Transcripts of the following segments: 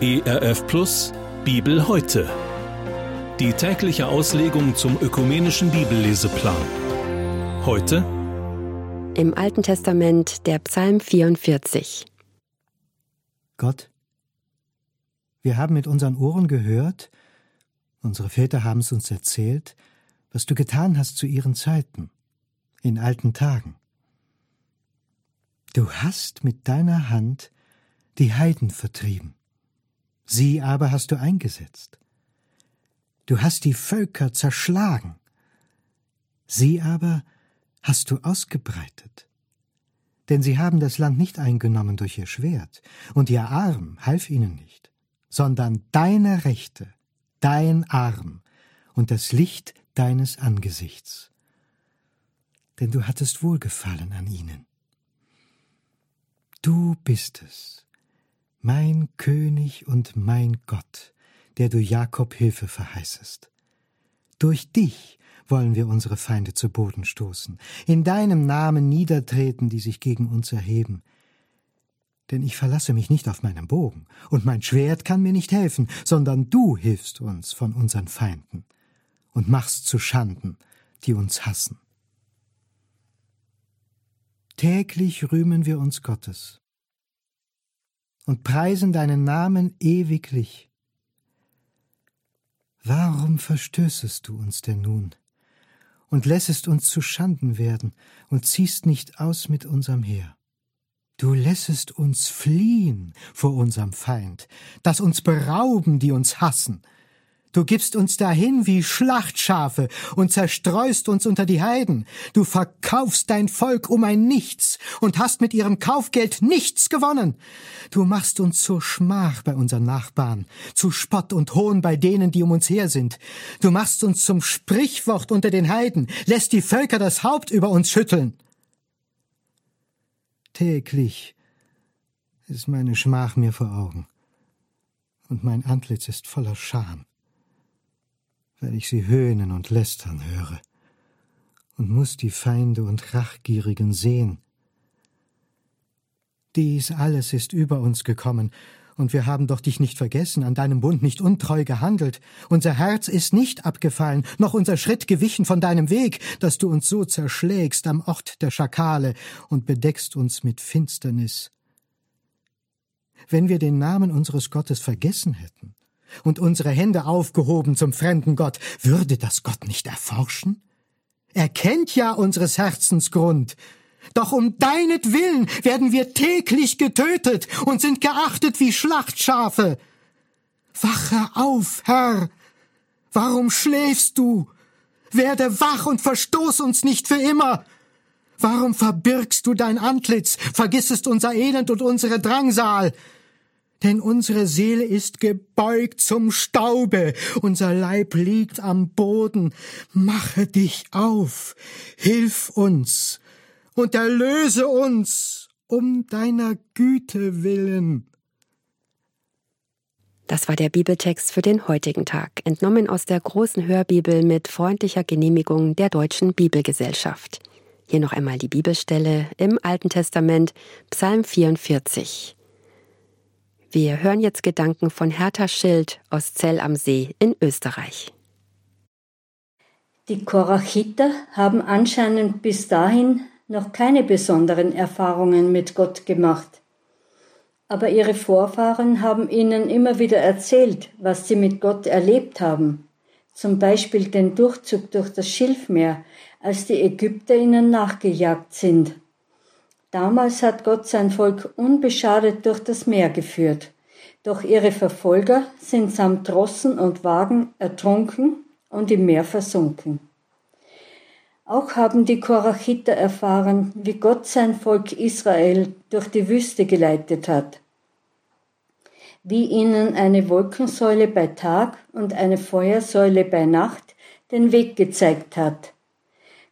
ERF Plus Bibel heute. Die tägliche Auslegung zum ökumenischen Bibelleseplan. Heute im Alten Testament der Psalm 44. Gott, wir haben mit unseren Ohren gehört, unsere Väter haben es uns erzählt, was du getan hast zu ihren Zeiten, in alten Tagen. Du hast mit deiner Hand die Heiden vertrieben sie aber hast du eingesetzt. Du hast die Völker zerschlagen, sie aber hast du ausgebreitet. Denn sie haben das Land nicht eingenommen durch ihr Schwert, und ihr Arm half ihnen nicht, sondern deine Rechte, dein Arm und das Licht deines Angesichts. Denn du hattest Wohlgefallen an ihnen. Du bist es, mein König und mein Gott, der du Jakob Hilfe verheißest. Durch dich wollen wir unsere Feinde zu Boden stoßen, in deinem Namen niedertreten, die sich gegen uns erheben. Denn ich verlasse mich nicht auf meinen Bogen, und mein Schwert kann mir nicht helfen, sondern du hilfst uns von unseren Feinden und machst zu Schanden, die uns hassen. Täglich rühmen wir uns Gottes und preisen deinen Namen ewiglich. Warum verstößest du uns denn nun und lässest uns zu Schanden werden und ziehst nicht aus mit unserem Heer? Du lässest uns fliehen vor unserem Feind, dass uns berauben, die uns hassen, Du gibst uns dahin wie Schlachtschafe und zerstreust uns unter die Heiden. Du verkaufst dein Volk um ein Nichts und hast mit ihrem Kaufgeld nichts gewonnen. Du machst uns zur Schmach bei unseren Nachbarn, zu Spott und Hohn bei denen, die um uns her sind. Du machst uns zum Sprichwort unter den Heiden, lässt die Völker das Haupt über uns schütteln. Täglich ist meine Schmach mir vor Augen, und mein Antlitz ist voller Scham weil ich sie höhnen und lästern höre, und muss die Feinde und Rachgierigen sehen. Dies alles ist über uns gekommen, und wir haben doch dich nicht vergessen, an deinem Bund nicht untreu gehandelt. Unser Herz ist nicht abgefallen, noch unser Schritt gewichen von deinem Weg, dass du uns so zerschlägst am Ort der Schakale und bedeckst uns mit Finsternis. Wenn wir den Namen unseres Gottes vergessen hätten, und unsere Hände aufgehoben zum fremden Gott, würde das Gott nicht erforschen? Er kennt ja unseres Herzens Grund. Doch um deinetwillen werden wir täglich getötet und sind geachtet wie Schlachtschafe. Wache auf, Herr! Warum schläfst du? Werde wach und verstoß uns nicht für immer! Warum verbirgst du dein Antlitz, vergissest unser Elend und unsere Drangsal? Denn unsere Seele ist gebeugt zum Staube, unser Leib liegt am Boden. Mache dich auf, hilf uns und erlöse uns um deiner Güte willen. Das war der Bibeltext für den heutigen Tag, entnommen aus der großen Hörbibel mit freundlicher Genehmigung der Deutschen Bibelgesellschaft. Hier noch einmal die Bibelstelle im Alten Testament, Psalm 44. Wir hören jetzt Gedanken von Hertha Schild aus Zell am See in Österreich. Die Korachiter haben anscheinend bis dahin noch keine besonderen Erfahrungen mit Gott gemacht. Aber ihre Vorfahren haben ihnen immer wieder erzählt, was sie mit Gott erlebt haben. Zum Beispiel den Durchzug durch das Schilfmeer, als die Ägypter ihnen nachgejagt sind. Damals hat Gott sein Volk unbeschadet durch das Meer geführt. Doch ihre Verfolger sind samt Rossen und Wagen ertrunken und im Meer versunken. Auch haben die Korachiter erfahren, wie Gott sein Volk Israel durch die Wüste geleitet hat, wie ihnen eine Wolkensäule bei Tag und eine Feuersäule bei Nacht den Weg gezeigt hat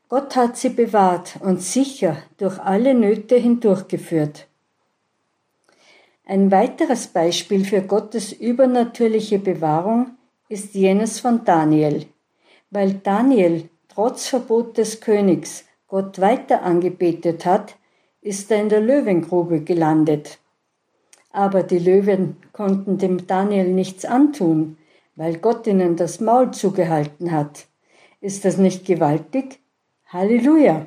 Gott hat sie bewahrt und sicher durch alle Nöte hindurchgeführt. Ein weiteres Beispiel für Gottes übernatürliche Bewahrung ist jenes von Daniel. Weil Daniel trotz Verbot des Königs Gott weiter angebetet hat, ist er in der Löwengrube gelandet. Aber die Löwen konnten dem Daniel nichts antun, weil Gott ihnen das Maul zugehalten hat. Ist das nicht gewaltig? Halleluja!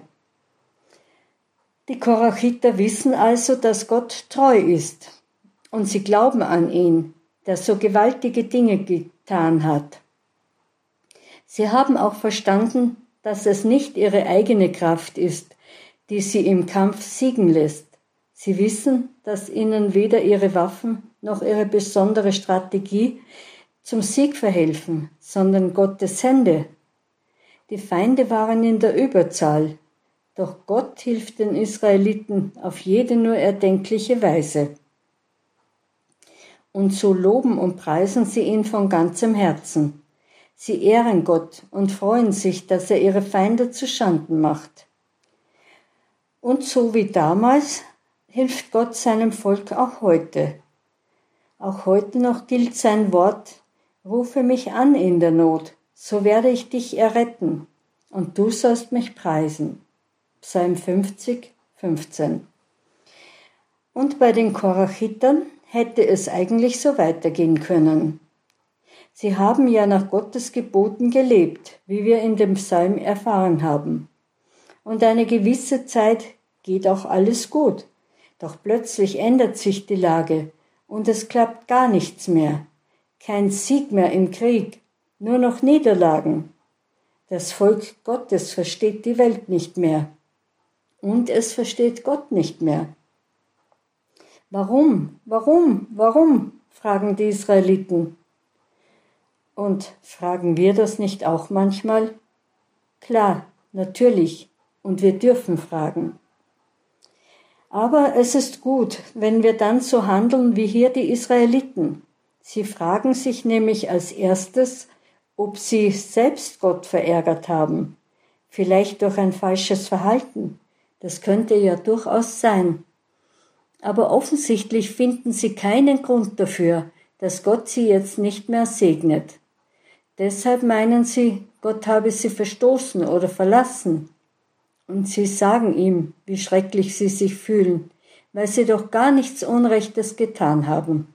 Die Korachiter wissen also, dass Gott treu ist und sie glauben an ihn, der so gewaltige Dinge getan hat. Sie haben auch verstanden, dass es nicht ihre eigene Kraft ist, die sie im Kampf siegen lässt. Sie wissen, dass ihnen weder ihre Waffen noch ihre besondere Strategie zum Sieg verhelfen, sondern Gottes Hände. Die Feinde waren in der Überzahl, doch Gott hilft den Israeliten auf jede nur erdenkliche Weise. Und so loben und preisen sie ihn von ganzem Herzen. Sie ehren Gott und freuen sich, dass er ihre Feinde zu Schanden macht. Und so wie damals hilft Gott seinem Volk auch heute. Auch heute noch gilt sein Wort, rufe mich an in der Not, so werde ich dich erretten, und du sollst mich preisen. Psalm 50, 15. Und bei den Korachitern hätte es eigentlich so weitergehen können. Sie haben ja nach Gottes Geboten gelebt, wie wir in dem Psalm erfahren haben. Und eine gewisse Zeit geht auch alles gut. Doch plötzlich ändert sich die Lage und es klappt gar nichts mehr. Kein Sieg mehr im Krieg, nur noch Niederlagen. Das Volk Gottes versteht die Welt nicht mehr. Und es versteht Gott nicht mehr. Warum, warum, warum? fragen die Israeliten. Und fragen wir das nicht auch manchmal? Klar, natürlich, und wir dürfen fragen. Aber es ist gut, wenn wir dann so handeln wie hier die Israeliten. Sie fragen sich nämlich als erstes, ob sie selbst Gott verärgert haben, vielleicht durch ein falsches Verhalten. Das könnte ja durchaus sein. Aber offensichtlich finden sie keinen Grund dafür, dass Gott sie jetzt nicht mehr segnet. Deshalb meinen sie, Gott habe sie verstoßen oder verlassen. Und sie sagen ihm, wie schrecklich sie sich fühlen, weil sie doch gar nichts Unrechtes getan haben.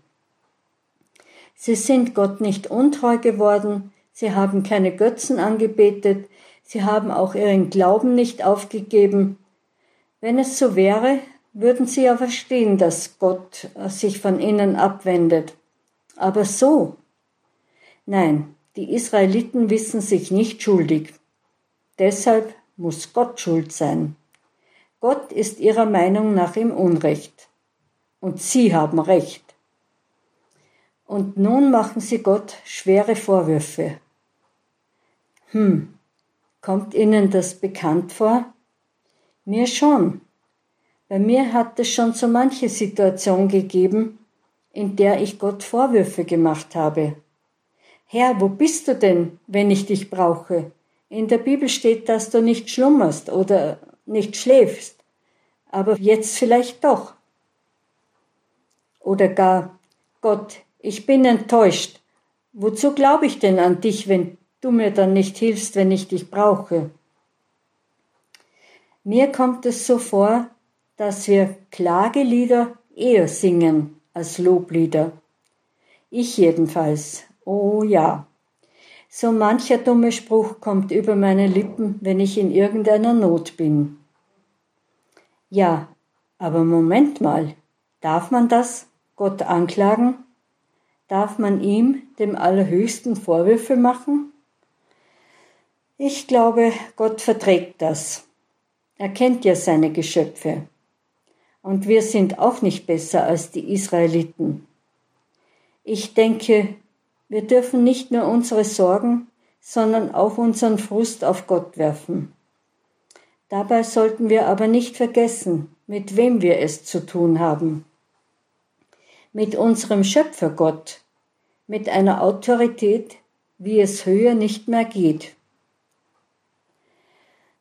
Sie sind Gott nicht untreu geworden, sie haben keine Götzen angebetet, sie haben auch ihren Glauben nicht aufgegeben. Wenn es so wäre, würden sie ja verstehen, dass Gott sich von ihnen abwendet. Aber so? Nein, die Israeliten wissen sich nicht schuldig. Deshalb muss Gott schuld sein. Gott ist ihrer Meinung nach im Unrecht. Und sie haben Recht. Und nun machen sie Gott schwere Vorwürfe. Hm, kommt Ihnen das bekannt vor? Mir schon. Bei mir hat es schon so manche Situation gegeben, in der ich Gott Vorwürfe gemacht habe. Herr, wo bist du denn, wenn ich dich brauche? In der Bibel steht, dass du nicht schlummerst oder nicht schläfst, aber jetzt vielleicht doch. Oder gar, Gott, ich bin enttäuscht. Wozu glaube ich denn an dich, wenn du mir dann nicht hilfst, wenn ich dich brauche? Mir kommt es so vor, dass wir Klagelieder eher singen als Loblieder. Ich jedenfalls, Oh ja. So mancher dumme Spruch kommt über meine Lippen, wenn ich in irgendeiner Not bin. Ja, aber Moment mal, darf man das, Gott anklagen? Darf man ihm, dem Allerhöchsten, Vorwürfe machen? Ich glaube, Gott verträgt das. Er kennt ja seine Geschöpfe. Und wir sind auch nicht besser als die Israeliten. Ich denke, wir dürfen nicht nur unsere Sorgen, sondern auch unseren Frust auf Gott werfen. Dabei sollten wir aber nicht vergessen, mit wem wir es zu tun haben. Mit unserem Schöpfergott, mit einer Autorität, wie es höher nicht mehr geht.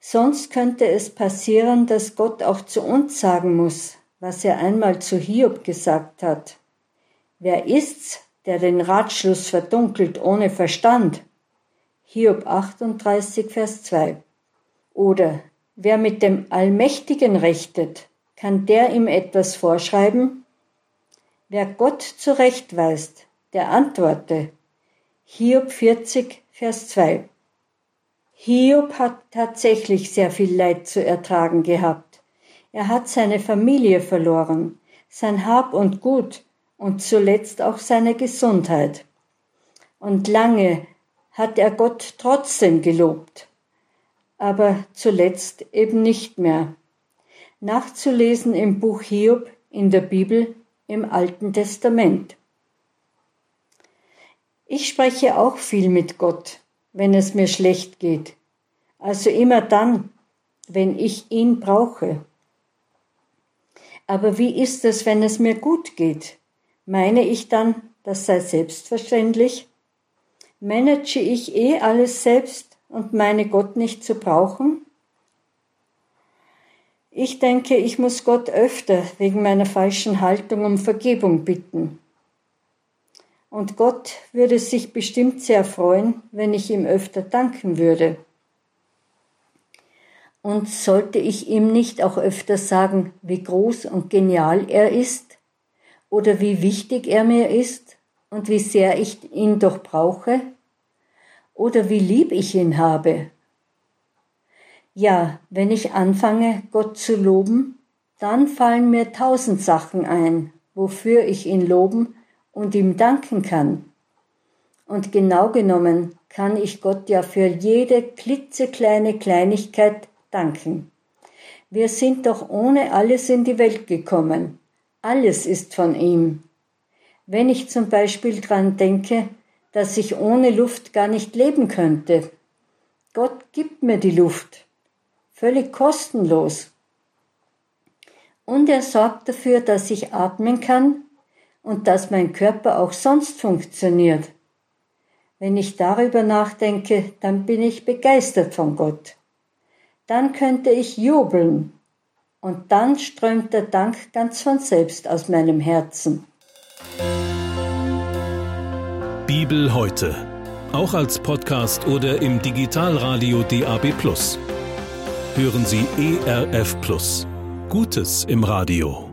Sonst könnte es passieren, dass Gott auch zu uns sagen muss, was er einmal zu Hiob gesagt hat. Wer ist's, der den Ratschluss verdunkelt ohne Verstand. Hiob 38, Vers 2. Oder wer mit dem Allmächtigen rechtet, kann der ihm etwas vorschreiben? Wer Gott zurechtweist, der antworte. Hiob 40, Vers 2. Hiob hat tatsächlich sehr viel Leid zu ertragen gehabt. Er hat seine Familie verloren, sein Hab und Gut und zuletzt auch seine Gesundheit. Und lange hat er Gott trotzdem gelobt, aber zuletzt eben nicht mehr. Nachzulesen im Buch Hiob in der Bibel im Alten Testament. Ich spreche auch viel mit Gott, wenn es mir schlecht geht, also immer dann, wenn ich ihn brauche. Aber wie ist es, wenn es mir gut geht? Meine ich dann, das sei selbstverständlich? Manage ich eh alles selbst und meine Gott nicht zu brauchen? Ich denke, ich muss Gott öfter wegen meiner falschen Haltung um Vergebung bitten. Und Gott würde sich bestimmt sehr freuen, wenn ich ihm öfter danken würde. Und sollte ich ihm nicht auch öfter sagen, wie groß und genial er ist? Oder wie wichtig er mir ist und wie sehr ich ihn doch brauche? Oder wie lieb ich ihn habe ja, wenn ich anfange, Gott zu loben, dann fallen mir tausend Sachen ein, wofür ich ihn loben und ihm danken kann. Und genau genommen kann ich Gott ja für jede klitzekleine Kleinigkeit danken. Wir sind doch ohne alles in die Welt gekommen. Alles ist von ihm. Wenn ich zum Beispiel dran denke, dass ich ohne Luft gar nicht leben könnte. Gott gibt mir die Luft völlig kostenlos. Und er sorgt dafür, dass ich atmen kann und dass mein Körper auch sonst funktioniert. Wenn ich darüber nachdenke, dann bin ich begeistert von Gott. Dann könnte ich jubeln und dann strömt der Dank ganz von selbst aus meinem Herzen. Bibel heute, auch als Podcast oder im Digitalradio DAB hören Sie ERF. Gutes im Radio.